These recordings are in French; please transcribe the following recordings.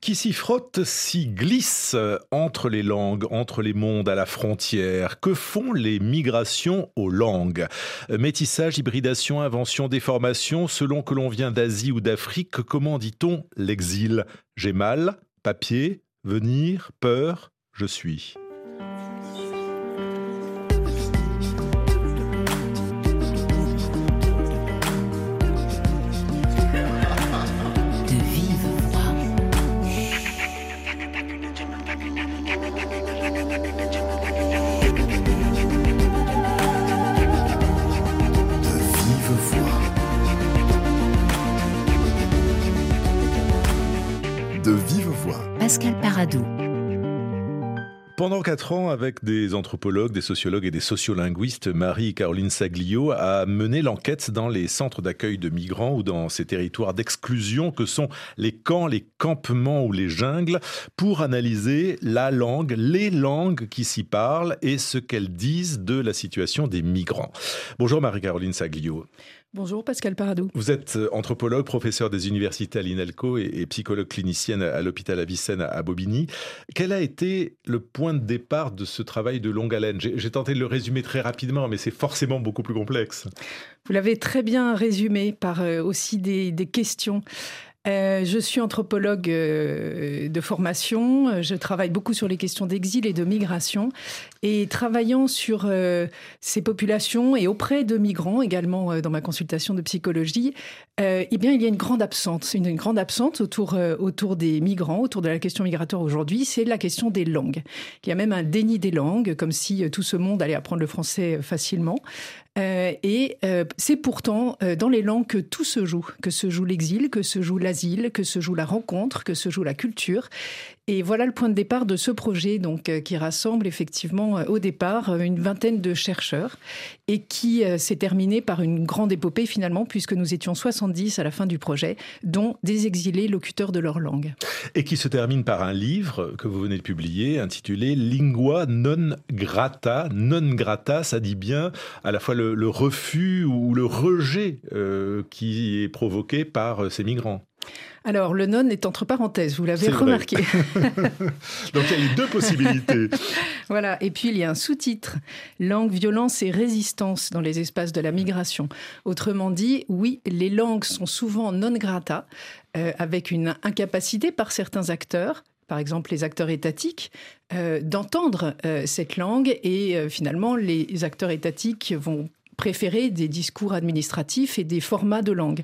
Qui s'y frotte s'y glisse entre les langues, entre les mondes, à la frontière. Que font les migrations aux langues? Métissage, hybridation, invention, déformation, selon que l'on vient d'Asie ou d'Afrique, comment dit-on l'exil? J'ai mal, papier, venir, peur, je suis. Pendant quatre ans, avec des anthropologues, des sociologues et des sociolinguistes, Marie-Caroline Saglio a mené l'enquête dans les centres d'accueil de migrants ou dans ces territoires d'exclusion que sont les camps, les campements ou les jungles pour analyser la langue, les langues qui s'y parlent et ce qu'elles disent de la situation des migrants. Bonjour Marie-Caroline Saglio. Bonjour Pascal Paradou. Vous êtes euh, anthropologue, professeur des universités à l'INELCO et, psychologue clinicienne à, l'hôpital Avicenne à, Bobigny. Quel a été le point de départ de ce travail de longue haleine? J'ai tenté de le résumer très rapidement, mais c'est forcément beaucoup plus complexe. Vous l'avez très bien résumé par euh, aussi des, des questions. Euh, je suis anthropologue euh, de formation. Je travaille beaucoup sur les questions d'exil et de migration. Et travaillant sur euh, ces populations et auprès de migrants également dans ma consultation de psychologie, eh bien, il y a une grande absence, une, grande absence autour, autour des migrants, autour de la question migratoire aujourd'hui, c'est la question des langues. Il y a même un déni des langues, comme si tout ce monde allait apprendre le français facilement. Et c'est pourtant dans les langues que tout se joue, que se joue l'exil, que se joue l'asile, que se joue la rencontre, que se joue la culture. Et voilà le point de départ de ce projet, donc qui rassemble effectivement au départ une vingtaine de chercheurs et qui s'est terminé par une grande épopée finalement, puisque nous étions 70 à la fin du projet, dont des exilés locuteurs de leur langue. Et qui se termine par un livre que vous venez de publier intitulé Lingua non grata. Non grata, ça dit bien à la fois le refus ou le rejet euh, qui est provoqué par euh, ces migrants. Alors, le non est entre parenthèses, vous l'avez remarqué. Donc, il y a eu deux possibilités. voilà, et puis il y a un sous-titre Langue, violence et résistance dans les espaces de la migration. Autrement dit, oui, les langues sont souvent non grata, euh, avec une incapacité par certains acteurs par exemple les acteurs étatiques, d'entendre cette langue et finalement les acteurs étatiques vont préférer des discours administratifs et des formats de langue.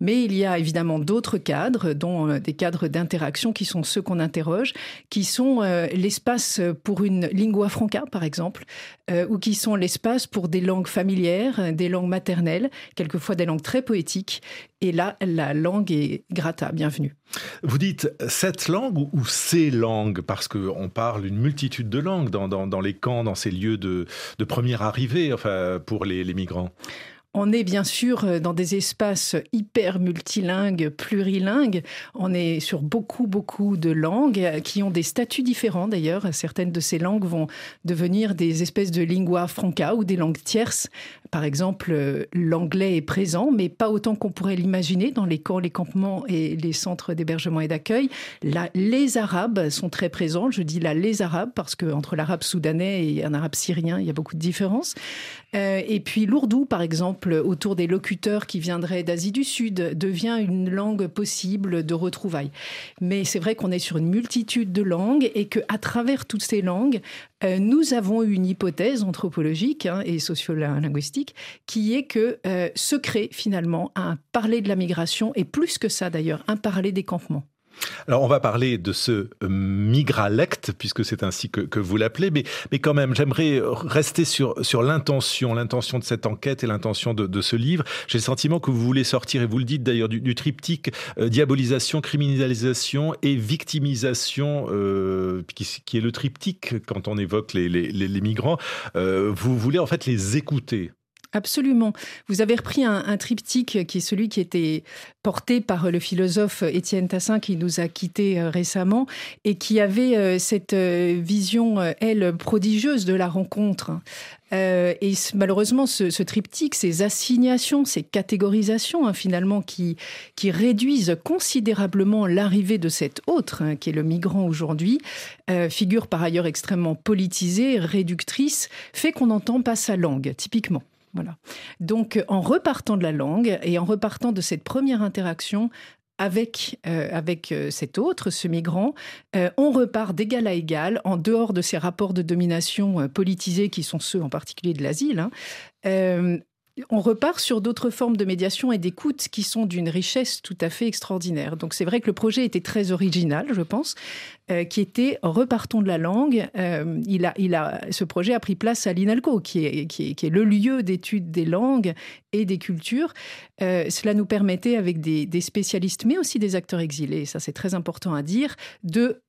Mais il y a évidemment d'autres cadres, dont euh, des cadres d'interaction qui sont ceux qu'on interroge, qui sont euh, l'espace pour une lingua franca, par exemple, euh, ou qui sont l'espace pour des langues familières, des langues maternelles, quelquefois des langues très poétiques. Et là, la langue est grata, bienvenue. Vous dites cette langue ou ces langues? Parce qu'on parle une multitude de langues dans, les camps, dans ces lieux de, première arrivée, enfin, pour les migrants. On est bien sûr euh, dans des espaces hyper multilingues, plurilingues. On est sur beaucoup, beaucoup de langues qui ont des statuts différents d'ailleurs. Certaines de ces langues vont devenir des espèces de lingua franca ou des langues tierces. Par exemple, euh, l'anglais est présent, mais pas autant qu'on pourrait l'imaginer dans les camps, les campements et les centres d'hébergement et d'accueil. les arabes sont très présents. Je dis là les arabes parce que entre l'arabe soudanais et un arabe syrien, il y a beaucoup de différences. Euh, et puis l'ourdou, par exemple, autour des locuteurs qui viendraient d'Asie du Sud devient une langue possible de retrouvailles. Mais c'est vrai qu'on est sur une multitude de langues et qu'à travers toutes ces langues, euh, nous avons une hypothèse anthropologique hein, et sociolinguistique qui est que euh, se crée finalement un parler de la migration et plus que ça d'ailleurs, un parler des campements. Alors on va parler de ce euh, migralect, puisque c'est ainsi que, vous l'appelez, mais, mais quand même, j'aimerais rester sur, sur l'intention, l'intention de cette enquête et l'intention de, ce livre. J'ai le sentiment que vous voulez sortir, et vous le dites d'ailleurs, du, triptyque euh, diabolisation, criminalisation et victimisation, euh, qui, est le triptyque quand on évoque les, les migrants. vous voulez en fait les écouter Absolument. Vous avez repris un, triptyque qui est celui qui était porté par le philosophe Étienne Tassin qui nous a quittés euh, récemment et qui avait euh, cette euh, vision, elle, prodigieuse de la rencontre. et malheureusement, ce, triptyque, ces assignations, ces catégorisations, hein, finalement, qui, qui réduisent considérablement l'arrivée de cet autre, hein, qui est le migrant aujourd'hui, figure par ailleurs extrêmement politisée, réductrice, fait qu'on n'entend pas sa langue, typiquement. Donc, en repartant de la langue et en repartant de cette première interaction avec, euh, avec euh, cet autre, ce migrant, euh, on repart d'égal à égal, en dehors de ces rapports de domination politisés qui sont ceux en particulier de l'asile, hein, on repart sur d'autres formes de médiation et d'écoute qui sont d'une richesse tout à fait extraordinaire. Donc c'est vrai que le projet était très original, je pense, euh, qui était Repartons de la langue. Euh, il a, il a, ce projet a pris place à l'INALCO, qui est, qui est, le lieu d'étude des langues et des cultures. Euh, cela nous permettait, avec des, spécialistes, mais aussi des acteurs exilés, ça c'est très important à dire, de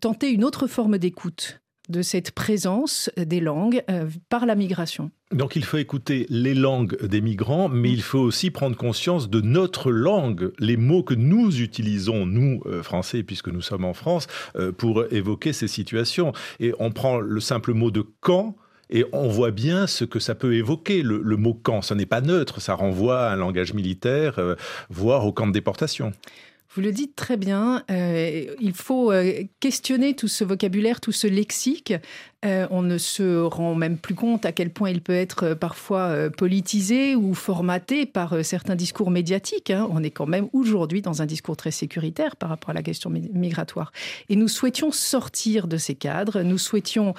tenter une autre forme d'écoute de cette présence des langues euh, par la migration. Donc il faut écouter les langues des migrants, mais il faut aussi prendre conscience de notre langue, les mots que nous utilisons, nous, euh, Français, puisque nous sommes en France, euh, pour évoquer ces situations. Et on prend le simple mot de quand. Et on voit bien ce que ça peut évoquer, le, mot camp. Ce n'est pas neutre, ça renvoie à un langage militaire, voire au camp de déportation. Vous le dites très bien, euh, il faut euh, questionner tout ce vocabulaire, tout ce lexique. Euh, on ne se rend même plus compte à quel point il peut être parfois politisé ou formaté par certains discours médiatiques. Hein. On est quand même aujourd'hui dans un discours très sécuritaire par rapport à la question migratoire. Et nous souhaitions sortir de ces cadres, nous souhaitions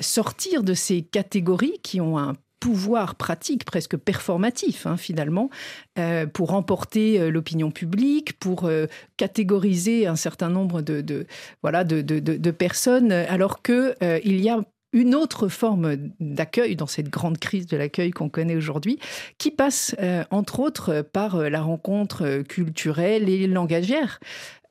sortir de ces catégories qui ont un pouvoir pratique, presque performatif hein, finalement, euh, pour emporter euh, l'opinion publique, pour euh, catégoriser un certain nombre de, voilà, de, personnes, alors qu'il il y a une autre forme d'accueil dans cette grande crise de l'accueil qu'on connaît aujourd'hui, qui passe entre autres par la rencontre culturelle et langagière.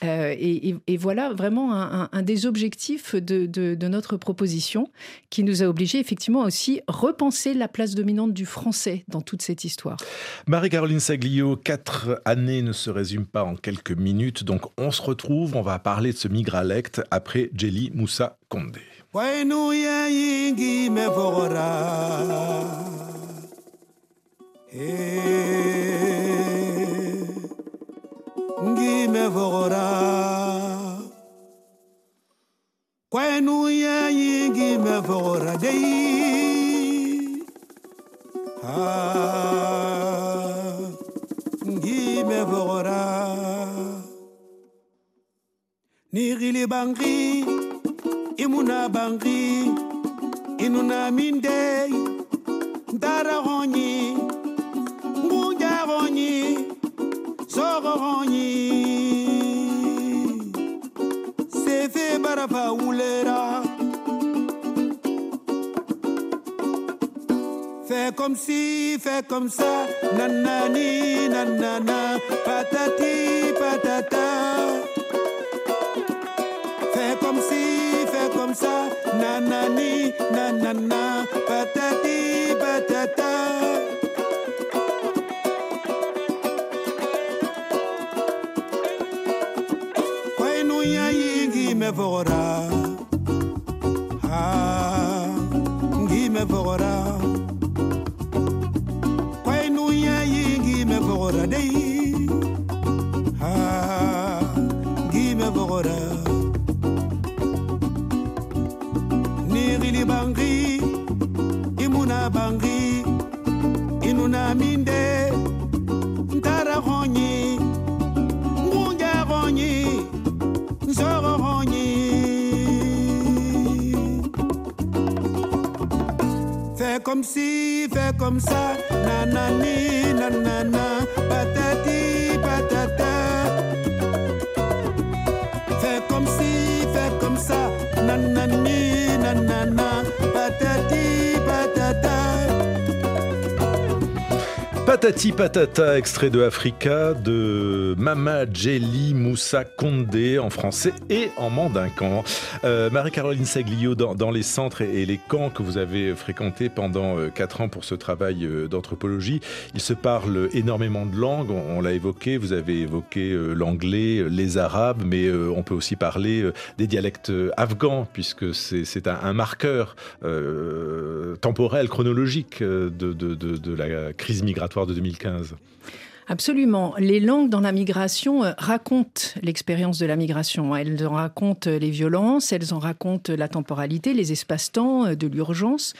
Euh, et, voilà vraiment un, des objectifs de, notre proposition qui nous a obligés effectivement aussi repenser la place dominante du français dans toute cette histoire. Marie-Caroline Saglio, quatre années ne se résument pas en quelques minutes, donc on se retrouve, on va parler de ce migralect après Jelly Moussa Condé. kwenu yeyingi mevora. Eh, ngi mevora. Kwenu yeyingi mevora dei ah, ngi mevora. Nigili bangi imuna bangri inuna mindei ndara honyi ngunja honyi sogogonyi sefe barafa wulera Fais comme si, fais comme ça, nanani, nanana, patati, patata. Ça, nanani, nanana, patati, patata. ngime vogora ha comme si, fais comme ça, nanani, nanana, patati, patata. Fais comme si, fais comme ça, nanani, patati, patata. Extrait de Africa de Mama Jelly Moussa Condé en français et en mandincan. Euh, Marie-Caroline Saglio, dans, les centres et, les camps que vous avez fréquentés pendant euh, quatre ans pour ce travail euh, d'anthropologie, il se parle énormément de langues, on, l'a évoqué, vous avez évoqué l'anglais, les arabes, mais on peut aussi parler des dialectes afghans, puisque c'est un, marqueur temporel, chronologique de la crise migratoire de 2015 Absolument. Les langues dans la migration euh, racontent l'expérience de la migration. Elles en racontent les violences, elles en racontent la temporalité, les espaces-temps euh, de l'urgence.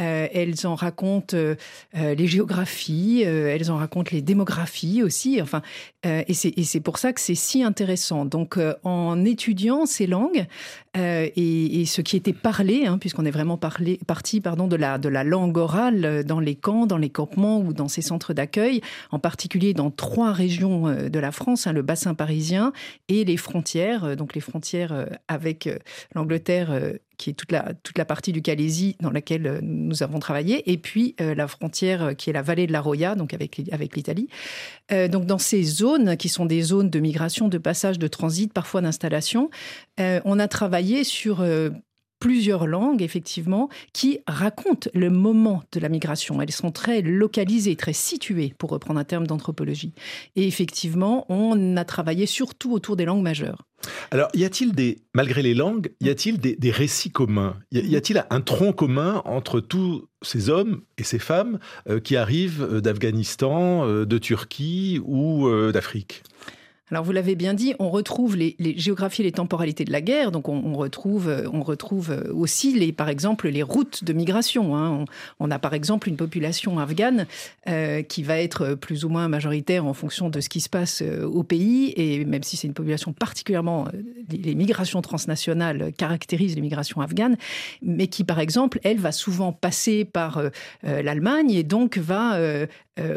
Euh, elles en racontent euh, euh, les géographies, elles en racontent les démographies aussi. Enfin, et c'est pour ça que c'est si intéressant. Donc, en étudiant ces langues et, ce qui était parlé, hein, puisqu'on est vraiment parti pardon, de, la, de la langue orale dans les camps, dans les campements ou dans ces centres d'accueil, en particulier dans trois régions de la France, hein, le bassin parisien et les frontières, donc les frontières avec l'Angleterre qui est toute la, toute la partie du Calaisie dans laquelle euh, nous avons travaillé, et puis euh, la frontière euh, qui est la vallée de la Roya, donc avec, avec l'Italie. donc dans ces zones, qui sont des zones de migration, de passage, de transit, parfois d'installation, on a travaillé sur plusieurs langues, effectivement, qui racontent le moment de la migration. Elles sont très localisées, très situées, pour reprendre un terme d'anthropologie. Et effectivement, on a travaillé surtout autour des langues majeures. Alors, y a-t-il des, malgré les langues, y a-t-il des, récits communs? Y a-t-il un tronc commun entre tous ces hommes et ces femmes euh, qui arrivent euh, d'Afghanistan, euh, de Turquie ou d'Afrique? Alors vous l'avez bien dit, on retrouve les, géographies et les temporalités de la guerre, donc on, retrouve, euh, on retrouve euh, aussi, les, par exemple, les routes de migration. Hein. On, a par exemple une population afghane euh, qui va être plus ou moins majoritaire en fonction de ce qui se passe au pays, et même si c'est une population particulièrement, les migrations transnationales caractérisent les migrations afghanes, mais qui par exemple, elle va souvent passer par l'Allemagne et donc va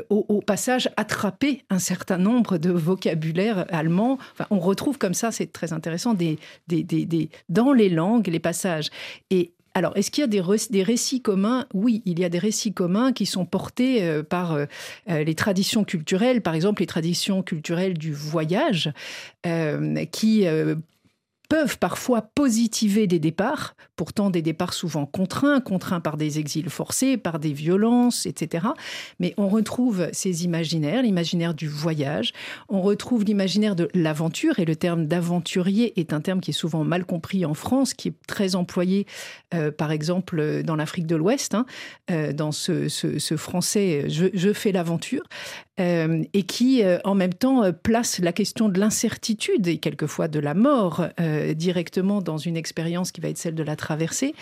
au, passage attraper un certain nombre de vocabulaires allemand. on retrouve comme ça, c'est très intéressant, des, des, dans les langues, les passages. Et alors, est-ce qu'il y a des, des, récits communs? Oui, il y a des récits communs qui sont portés euh, par euh, euh, les traditions culturelles, par exemple les traditions culturelles du voyage, qui peuvent parfois positiver des départs, pourtant des départs souvent contraints, contraints par des exils forcés, par des violences, etc. Mais on retrouve ces imaginaires, l'imaginaire du voyage, on retrouve l'imaginaire de l'aventure, et le terme d'aventurier est un terme qui est souvent mal compris en France, qui est très employé, euh, par exemple, dans l'Afrique de l'Ouest, hein, euh, dans ce, français je, fais l'aventure, euh, et qui, en même temps, place la question de l'incertitude et quelquefois de la mort euh, directement dans une expérience qui va être celle de la traversée.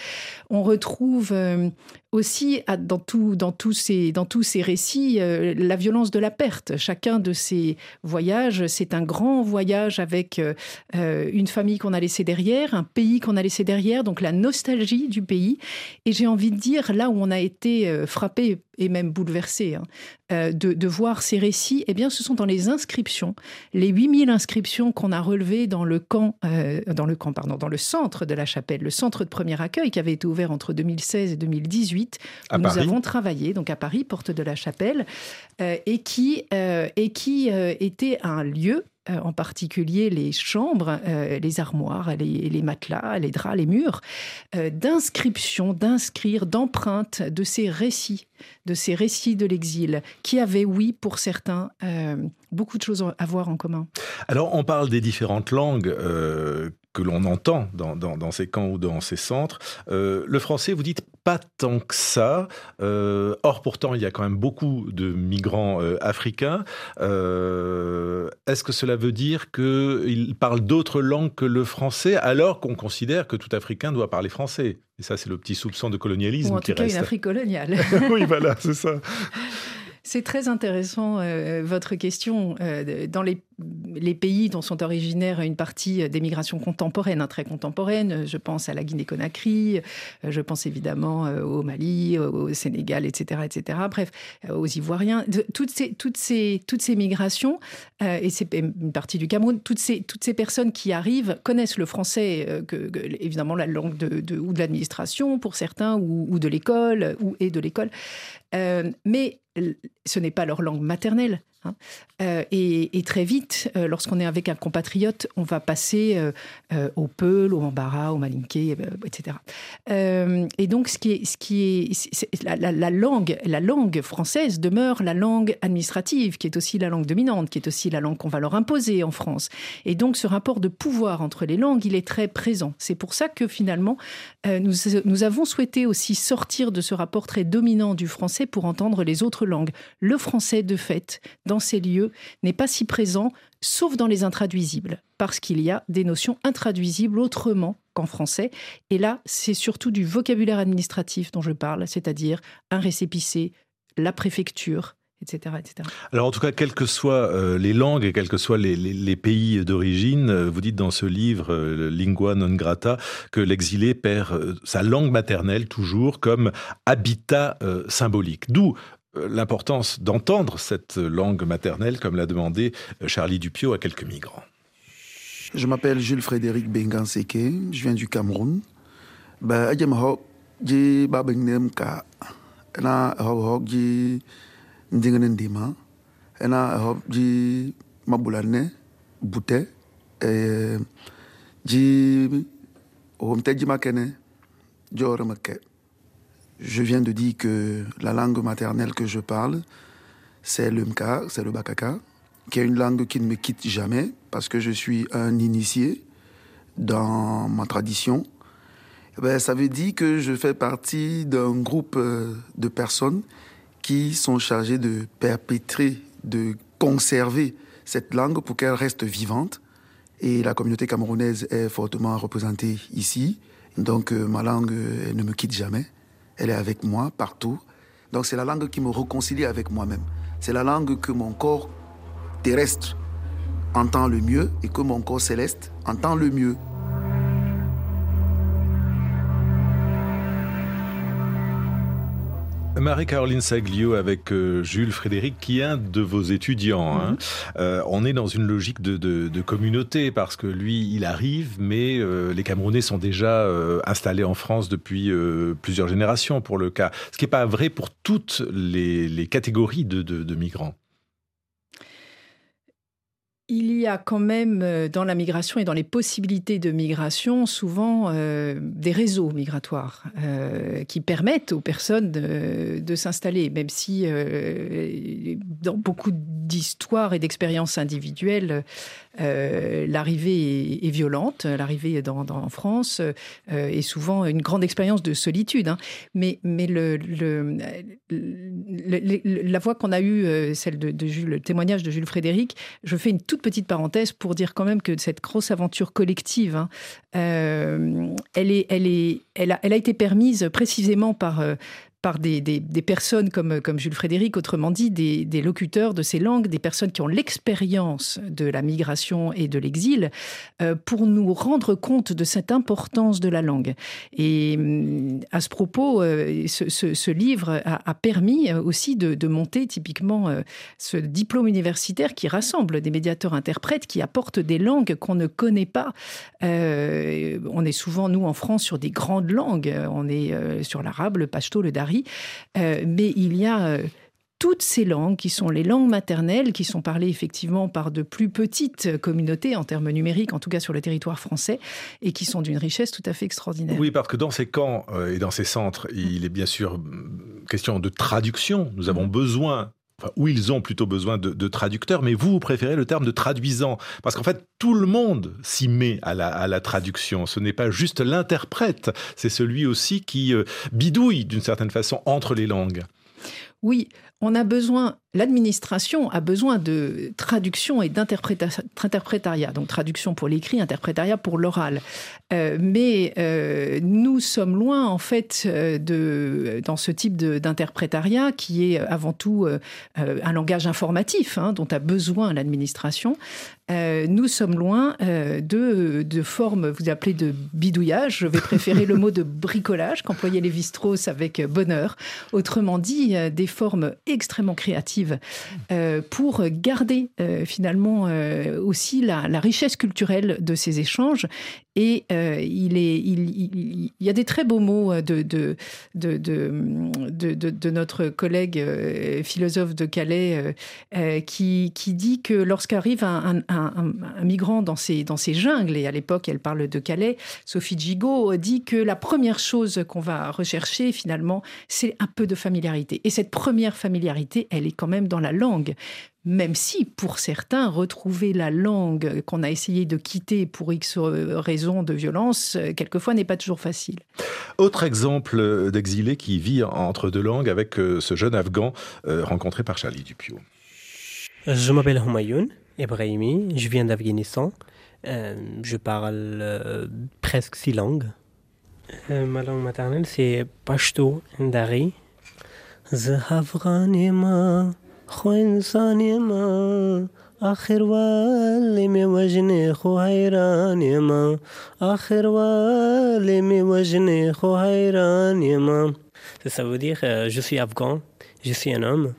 On retrouve euh, aussi dans, tous ces, dans tous ces récits euh, la violence de la perte. Chacun de ces voyages, c'est un grand voyage avec une famille qu'on a laissée derrière, un pays qu'on a laissé derrière, donc la nostalgie du pays. Et j'ai envie de dire, là où on a été frappé et même bouleversé hein, de, de, voir ces récits, eh bien, ce sont dans les inscriptions, les 8000 inscriptions qu'on a relevées dans le camp dans le camp, pardon, dans le centre de la chapelle, le centre de premier accueil qui avait été ouvert entre 2016 et 2018. Nous avons travaillé donc à Paris, porte de la chapelle, euh, et qui, euh, et qui euh, était un lieu en particulier les chambres, les armoires, les, les, matelas, les draps, les murs, d'inscription, d'inscrire, d'empreintes de ces récits, de ces récits de l'exil, qui avaient, oui, pour certains, beaucoup de choses à voir en commun. Alors, on parle des différentes langues que l'on entend dans, ces camps ou dans ces centres. Euh, le français, vous dites pas tant que ça. Euh, or, pourtant, il y a quand même beaucoup de migrants euh, africains. Est-ce que cela veut dire qu'ils parlent d'autres langues que le français, alors qu'on considère que tout Africain doit parler français? Et ça, c'est le petit soupçon de colonialisme ou en tout cas une Afrique coloniale. oui, voilà, c'est ça. C'est très intéressant votre question. dans les les pays dont sont originaires une partie des migrations contemporaines, hein, très contemporaines. Je pense à la Guinée-Conakry, je pense évidemment au Mali, au Sénégal, etc., etc. Bref, aux Ivoiriens. Toutes ces, toutes ces, toutes ces migrations, et c'est une partie du Cameroun, toutes ces, toutes ces personnes qui arrivent connaissent le français, évidemment la langue de, ou de l'administration pour certains, ou, ou de l'école, ou et de l'école. mais ce n'est pas leur langue maternelle. Hein. Euh, et, très vite, euh, lorsqu'on est avec un compatriote, on va passer euh, au Peul, au Embarras, au Malinké, etc. et donc, ce qui est, ce qui est, la, langue, la langue française demeure la langue administrative, qui est aussi la langue dominante, qui est aussi la langue qu'on va leur imposer en France. Et donc, ce rapport de pouvoir entre les langues, il est très présent. C'est pour ça que finalement, nous, nous avons souhaité aussi sortir de ce rapport très dominant du français pour entendre les autres langues. Le français, de fait, dans ces lieux, n'est pas si présent, sauf dans les intraduisibles, parce qu'il y a des notions intraduisibles autrement qu'en français. Et là, c'est surtout du vocabulaire administratif dont je parle, c'est-à-dire un récépissé, la préfecture, Etc, etc. Alors en tout cas, quelles que soient euh, les langues et quels que soient les, pays d'origine, euh, vous dites dans ce livre euh, Lingua non grata que l'exilé perd sa langue maternelle toujours comme habitat symbolique. D'où l'importance d'entendre cette langue maternelle, comme l'a demandé euh, Charlie Dupio à quelques migrants. Je m'appelle Jules Frédéric Benganseke, je viens du Cameroun. Je viens de dire que la langue maternelle que je parle, c'est le Mka, c'est le Bakaka, qui est une langue qui ne me quitte jamais parce que je suis un initié dans ma tradition. Eh ben, ça veut dire que je fais partie d'un groupe euh, de personnes qui sont chargées de perpétrer, de conserver cette langue pour qu'elle reste vivante. Et la communauté camerounaise est fortement représentée ici. Donc euh, ma langue elle ne me quitte jamais elle est avec moi partout. Donc c'est la langue qui me réconcilie avec moi-même. C'est la langue que mon corps terrestre entend le mieux et que mon corps céleste entend le mieux. Marie-Caroline Saglio avec euh, Jules Frédéric, qui est un de vos étudiants. Hein. Mhm. Euh, on est dans une logique de, communauté parce que lui, il arrive, mais euh, les Camerounais sont déjà installés en France depuis plusieurs générations pour le cas. Ce qui n'est pas vrai pour toutes les, catégories de migrants. Il y a quand même euh, dans la migration et dans les possibilités de migration souvent euh, des réseaux migratoires euh, qui permettent aux personnes de, s'installer, même si dans beaucoup d'histoires et d'expériences individuelles, l'arrivée est, violente. L'arrivée en France est souvent une grande expérience de solitude. Hein. Mais, la voix qu'on a eue, celle de, Jules, le témoignage de Jules Frédéric, je fais une toute petite parenthèse pour dire quand même que cette grosse aventure collective, hein, euh, elle, a, été permise précisément par, euh, par des, des, personnes comme, comme Jules Frédéric, autrement dit, des, locuteurs de ces langues, des personnes qui ont l'expérience de la migration et de l'exil, euh, pour nous rendre compte de cette importance de la langue. Et mm, à ce propos, euh, ce, livre a, permis aussi de, de monter typiquement euh, ce diplôme universitaire qui rassemble des médiateurs interprètes qui apportent des langues qu'on ne connaît pas. on est souvent, nous, en France, sur des grandes langues. On est sur l'arabe, le pashto, le dari euh, mais il y a euh, toutes ces langues qui sont les langues maternelles, qui sont parlées effectivement par de plus petites communautés en termes numériques, en tout cas sur le territoire français, et qui sont d'une richesse tout à fait extraordinaire. Oui, parce que dans ces camps euh, et dans ces centres, il est bien sûr question de traduction. Nous avons besoin où ils ont plutôt besoin de, traducteurs, mais vous, vous préférez le terme de traduisant, parce qu'en fait, tout le monde s'y met à la, traduction. Ce n'est pas juste l'interprète, c'est celui aussi qui euh, bidouille d'une certaine façon entre les langues. Oui, on a besoin, l'administration a besoin de traduction et d'interprétariat. Donc traduction pour l'écrit, interprétariat pour l'oral. Euh, mais euh, nous sommes loin, en fait, euh, de, dans ce type d'interprétariat qui est avant tout un langage informatif hein, dont a besoin l'administration. nous sommes loin de, de formes, vous appelez de bidouillage, je vais préférer le mot de bricolage qu'employaient les Strauss avec bonheur. Autrement dit, des formes extrêmement créative euh, pour garder euh, finalement euh, aussi la, richesse culturelle de ces échanges. Et il, y a des très beaux mots de, notre collègue philosophe de Calais qui, dit que lorsqu'arrive un, un, migrant dans ces, dans ces jungles, et à l'époque elle parle de Calais, Sophie Gigot dit que la première chose qu'on va rechercher finalement, c'est un peu de familiarité. Et cette première familiarité, elle est quand même dans la langue. Même si, pour certains, retrouver la langue qu'on a essayé de quitter pour X raisons de violence, quelquefois n'est pas toujours facile. Autre exemple d'exilé qui vit entre deux langues avec euh, ce jeune Afghan euh, rencontré par Charlie Dupio. Je m'appelle Humayoun Ebrahimi, je viens d'Afghanistan. Euh, je parle presque six langues. ma langue maternelle, c'est Pashto Ndari. زهفغانی ما خوینسانی ما آخر والی می وجنی خو حیرانی ما آخر والی می وجنی خو حیرانی ما Ça veut dire euh, je suis afghan, je suis un homme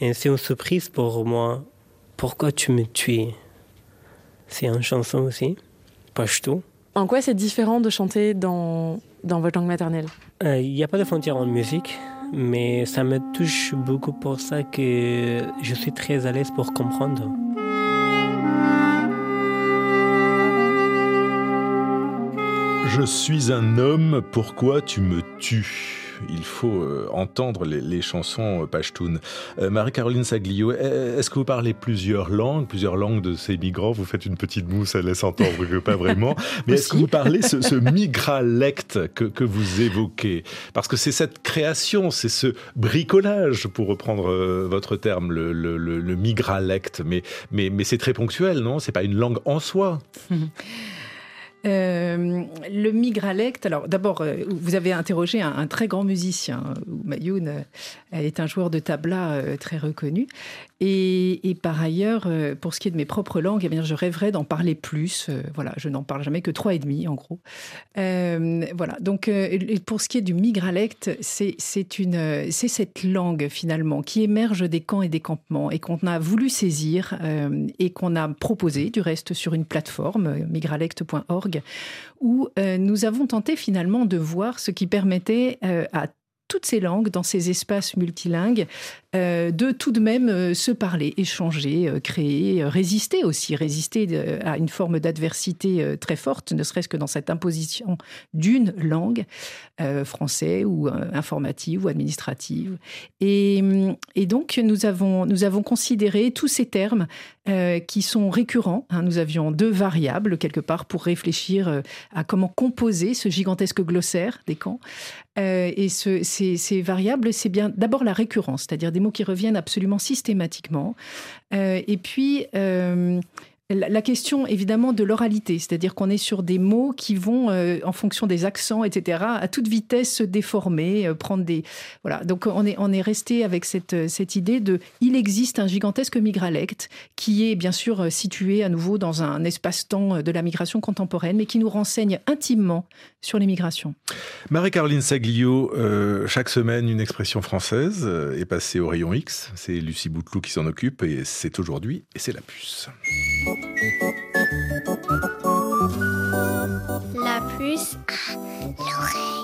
et c'est une surprise pour moi. Pourquoi tu me tues C'est une chanson aussi, Pashto. En quoi c'est différent de chanter dans, dans votre langue maternelle Il euh, n'y a pas de frontière en musique mais ça me touche beaucoup pour ça que je suis très à l'aise pour comprendre. Je suis un homme, pourquoi tu me tues? Il faut euh, entendre les, chansons euh, pashtunes. Euh, Marie-Caroline Saglio, est-ce que vous parlez plusieurs langues, plusieurs langues de ces migrants? Vous faites une petite mousse, elle laisse entendre que pas vraiment. Mais est-ce que vous parlez ce, ce migralecte que, vous évoquez? Parce que c'est cette création, c'est ce bricolage, pour reprendre votre terme, le, le, migralecte. Mais, mais, mais c'est très ponctuel, non? C'est pas une langue en soi. Euh, le migralect, alors d'abord, euh, vous avez interrogé un, très grand musicien, Mayoun, euh, est un joueur de tabla très reconnu. Et, par ailleurs, pour ce qui est de mes propres langues, eh je rêverais d'en parler plus. voilà, je n'en parle jamais que trois et demi, en gros. voilà, donc pour ce qui est du migralect, c'est cette langue finalement qui émerge des camps et des campements et qu'on a voulu saisir et qu'on a proposé, du reste, sur une plateforme, migralect.org où euh, nous avons tenté finalement de voir ce qui permettait euh, à toutes ces langues, dans ces espaces multilingues, euh, de tout de même euh, se parler, échanger, euh, créer, résister aussi, résister à une forme d'adversité très forte, ne serait-ce que dans cette imposition d'une langue, français ou informative ou administrative. Et, et, donc, nous avons, nous avons considéré tous ces termes qui sont récurrents. Hein. Nous avions deux variables, quelque part, pour réfléchir à comment composer ce gigantesque glossaire des camps. Et ce, ces, variables, c'est bien d'abord la récurrence, c'est-à-dire des qui reviennent absolument systématiquement. Euh, et puis, euh, la question évidemment de l'oralité, c'est-à-dire qu'on est sur des mots qui vont, euh, en fonction des accents, etc., à toute vitesse se déformer, euh, prendre des... Voilà, donc on est, on est resté avec cette, euh, cette idée de... Il existe un gigantesque migralecte qui est bien sûr situé à nouveau dans un espace-temps de la migration contemporaine, mais qui nous renseigne intimement sur les migrations. Marie-Caroline Saglio, chaque semaine, une expression française est passée au rayon X. C'est Lucie Bouteloup qui s'en occupe et c'est aujourd'hui et c'est la puce. La puce l'oreille.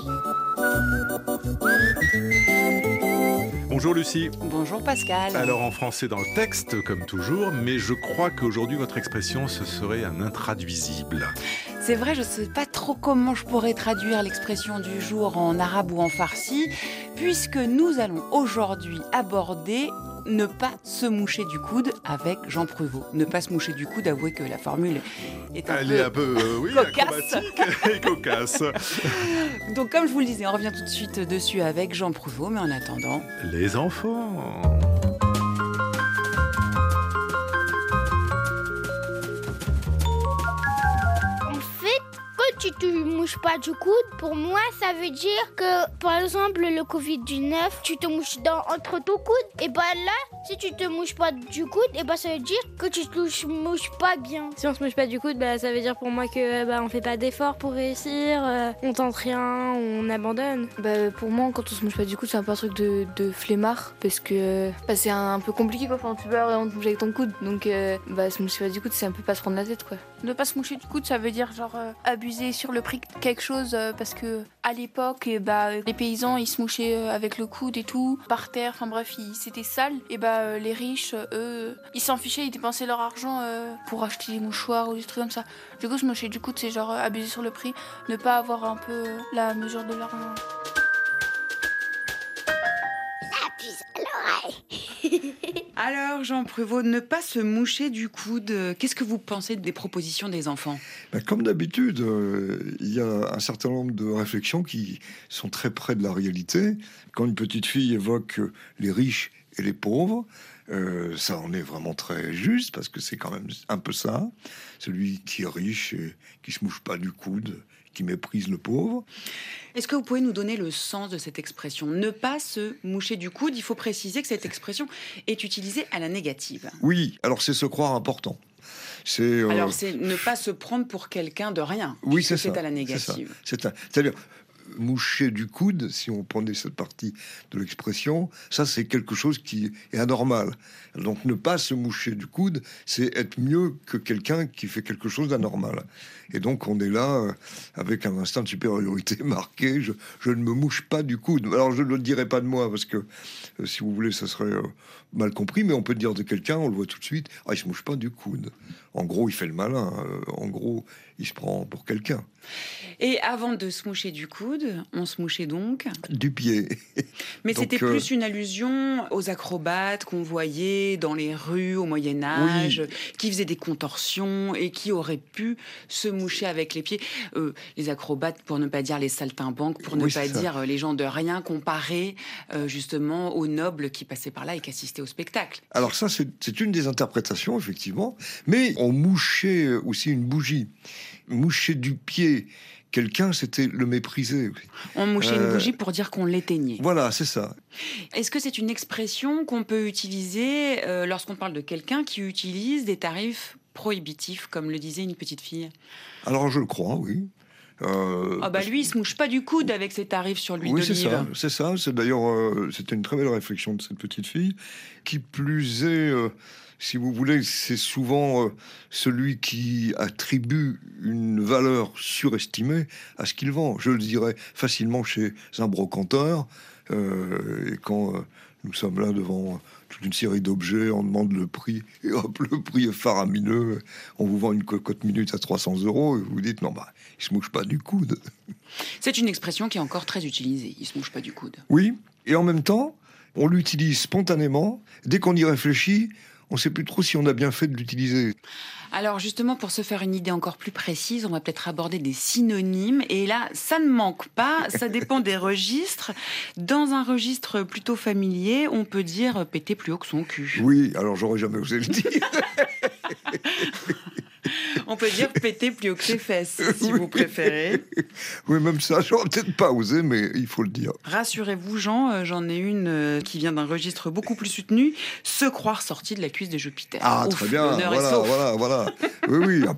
Bonjour Lucie. Bonjour Pascal. Alors en français dans le texte, comme toujours, mais je crois qu'aujourd'hui votre expression, ce serait un intraduisible. C'est vrai, je ne sais pas trop comment je pourrais traduire l'expression du jour en arabe ou en farsi, puisque nous allons aujourd'hui aborder ne pas se moucher du coude avec Jean Pruvot. Ne pas se moucher du coude, avouez que la formule est un Elle peu, est un peu euh, oui, cocasse. et cocasse. Donc comme je vous le disais, on revient tout de suite dessus avec Jean Pruvot, mais en attendant... Les enfants tu te mouches pas du coude, pour moi, ça veut dire que, par exemple, le Covid-19, tu te mouches dans, entre ton coude. Et bah là, si tu te mouches pas du coude, et bah ça veut dire que tu te mouches pas bien. Si on se mouche pas du coude, bah ça veut dire pour moi que bah on fait pas d'efforts pour réussir, euh, on tente rien, on abandonne. Bah pour moi, quand on se mouche pas du coude, c'est un peu un truc de, de flemmard parce que bah, c'est un, peu compliqué quoi. Enfin, tu peux on te mouche avec ton coude, donc euh, bah se moucher pas du coude, c'est un peu pas se prendre la tête quoi. Ne pas se moucher du coude, ça veut dire genre euh, abuser sur le prix de quelque chose parce que à l'époque, eh bah, les paysans ils se mouchaient avec le coude et tout, par terre, enfin bref, c'était sale. Et bah les riches, eux, ils s'en fichaient, ils dépensaient leur argent pour acheter des mouchoirs ou des trucs comme ça. Du coup, se moucher du coude, c'est genre abuser sur le prix, ne pas avoir un peu la mesure de l'argent. Alors, Jean Prévost, ne pas se moucher du coude, qu'est-ce que vous pensez des propositions des enfants? Ben, Comme d'habitude, euh, il y a un certain nombre de réflexions qui sont très près de la réalité. Quand une petite fille évoque les riches et les pauvres, euh, ça en est vraiment très juste parce que c'est quand même un peu ça. Celui qui est riche et qui se mouche pas du coude, qui méprise le pauvre. Est-ce que vous pouvez nous donner le sens de cette expression? Ne pas se moucher du coude, il faut préciser que cette expression est utilisée à la négative. Oui, alors c'est se croire important. C'est euh, alors c'est ne pas se prendre pour quelqu'un de rien. Oui, c'est ça. C'est à la négative. C'est-à-dire moucher du coude, si on prenait cette partie de l'expression, ça c'est quelque chose qui est anormal. Donc ne pas se moucher du coude, c'est être mieux que quelqu'un qui fait quelque chose d'anormal. Et donc on est là euh, avec un instinct de supériorité marqué, je, ne me mouche pas du coude. Alors je ne le dirai pas de moi, parce que euh, si vous voulez, ça serait euh, mal compris, mais on peut dire de quelqu'un, on le voit tout de suite, ah, il se mouche pas du coude. En gros, il fait le malin, en gros, il se prend pour quelqu'un. Et avant de se moucher du coude, on se mouchait donc Du pied. Mais c'était plus une allusion aux acrobates qu'on voyait dans les rues au Moyen Âge, qui faisaient des contorsions et qui auraient pu se moucher avec les pieds. Euh, les acrobates, pour ne pas dire les saltimbanques, pour ne pas dire euh, les gens de rien, comparés euh, justement aux nobles qui passaient par là et qui assistaient au spectacle. Alors ça, c'est une des interprétations, effectivement. Mais on mouchait aussi une bougie. Moucher du pied quelqu'un, c'était le mépriser. On mouchait une bougie pour dire qu'on l'éteignait. Voilà, c'est ça. Est-ce que c'est une expression qu'on peut utiliser lorsqu'on parle de quelqu'un qui utilise des tarifs prohibitif, comme le disait une petite fille? Alors je le crois, oui. Euh, ah bah lui, il se mouche pas du coude avec ses tarifs sur l'huile oui, c'est ça, c'est ça. C'est d'ailleurs, euh, c'était une très belle réflexion de cette petite fille. Qui plus est, euh, si vous voulez, c'est souvent celui qui attribue une valeur surestimée à ce qu'il vend. Je le dirais facilement chez un brocanteur. et quand nous sommes là devant toute une série d'objets, on demande le prix, et hop, le prix est faramineux. On vous vend une cocotte minute à 300 euros, et vous dites non, bah, il se mouche pas du coude. C'est une expression qui est encore très utilisée, il se mouche pas du coude. Oui, et en même temps, on l'utilise spontanément. Dès qu'on y réfléchit, on ne sait plus trop si on a bien fait de l'utiliser. Alors justement, pour se faire une idée encore plus précise, on va peut-être aborder des synonymes. Et là, ça ne manque pas, ça dépend des registres. Dans un registre plutôt familier, on peut dire péter plus haut que son cul. Oui, alors j'aurais jamais osé le dire. On peut dire péter plus haut que ses fesses, si vous préférez. Oui, même ça, j'aurais peut-être pas osé, mais il faut le dire. Rassurez-vous, Jean, euh, j'en ai une euh, qui vient d'un registre beaucoup plus soutenu. Se croire sorti de la cuisse de Jupiter. Ah, très bien. Voilà, voilà, voilà. Oui, oui.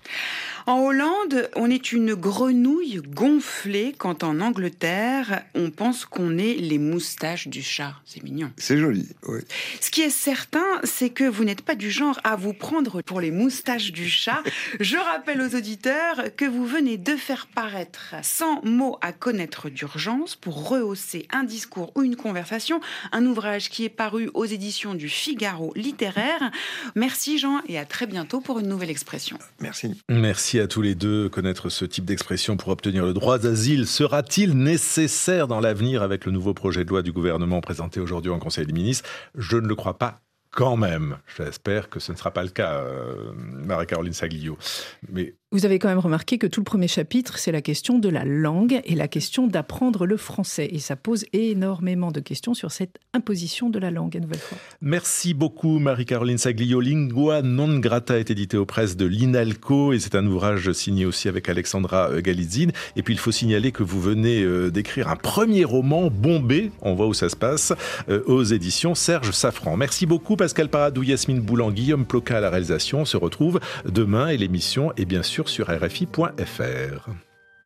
En Hollande, on est une grenouille gonflée quand en Angleterre, on pense qu'on est les moustaches du chat. C'est mignon. C'est joli, oui. Ce qui est certain, c'est que vous n'êtes pas du genre à vous prendre pour les moustaches du chat. rappelle aux auditeurs que vous venez de faire paraître 100 mots à connaître d'urgence pour rehausser un discours ou une conversation, un ouvrage qui est paru aux éditions du Figaro littéraire. Merci Jean et à très bientôt pour une nouvelle expression. Merci. Merci à tous les deux. Connaître ce type d'expression pour obtenir le droit d'asile sera-t-il nécessaire dans l'avenir avec le nouveau projet de loi du gouvernement présenté aujourd'hui en Conseil des ministres? Je ne le crois pas quand même. J'espère que ce ne sera pas le cas, euh, Marie-Caroline Saglio. Mais Vous avez quand même remarqué que tout le premier chapitre, c'est la question de la langue et la question d'apprendre le français. Et ça pose énormément de questions sur cette imposition de la langue, à nouvelle fois. Merci beaucoup, Marie-Caroline Saglio. Lingua non grata est édité aux presses de l'INALCO et c'est un ouvrage signé aussi avec Alexandra euh, Galitzine. Et puis, il faut signaler que vous venez euh, d'écrire un premier roman, Bombé, on voit où ça se passe, euh, aux éditions Serge Safran. Merci beaucoup, Pascal Paradou, Yasmine Boulan, Guillaume Ploca à la réalisation. On se retrouve demain et l'émission est bien sûr sur rfi.fr.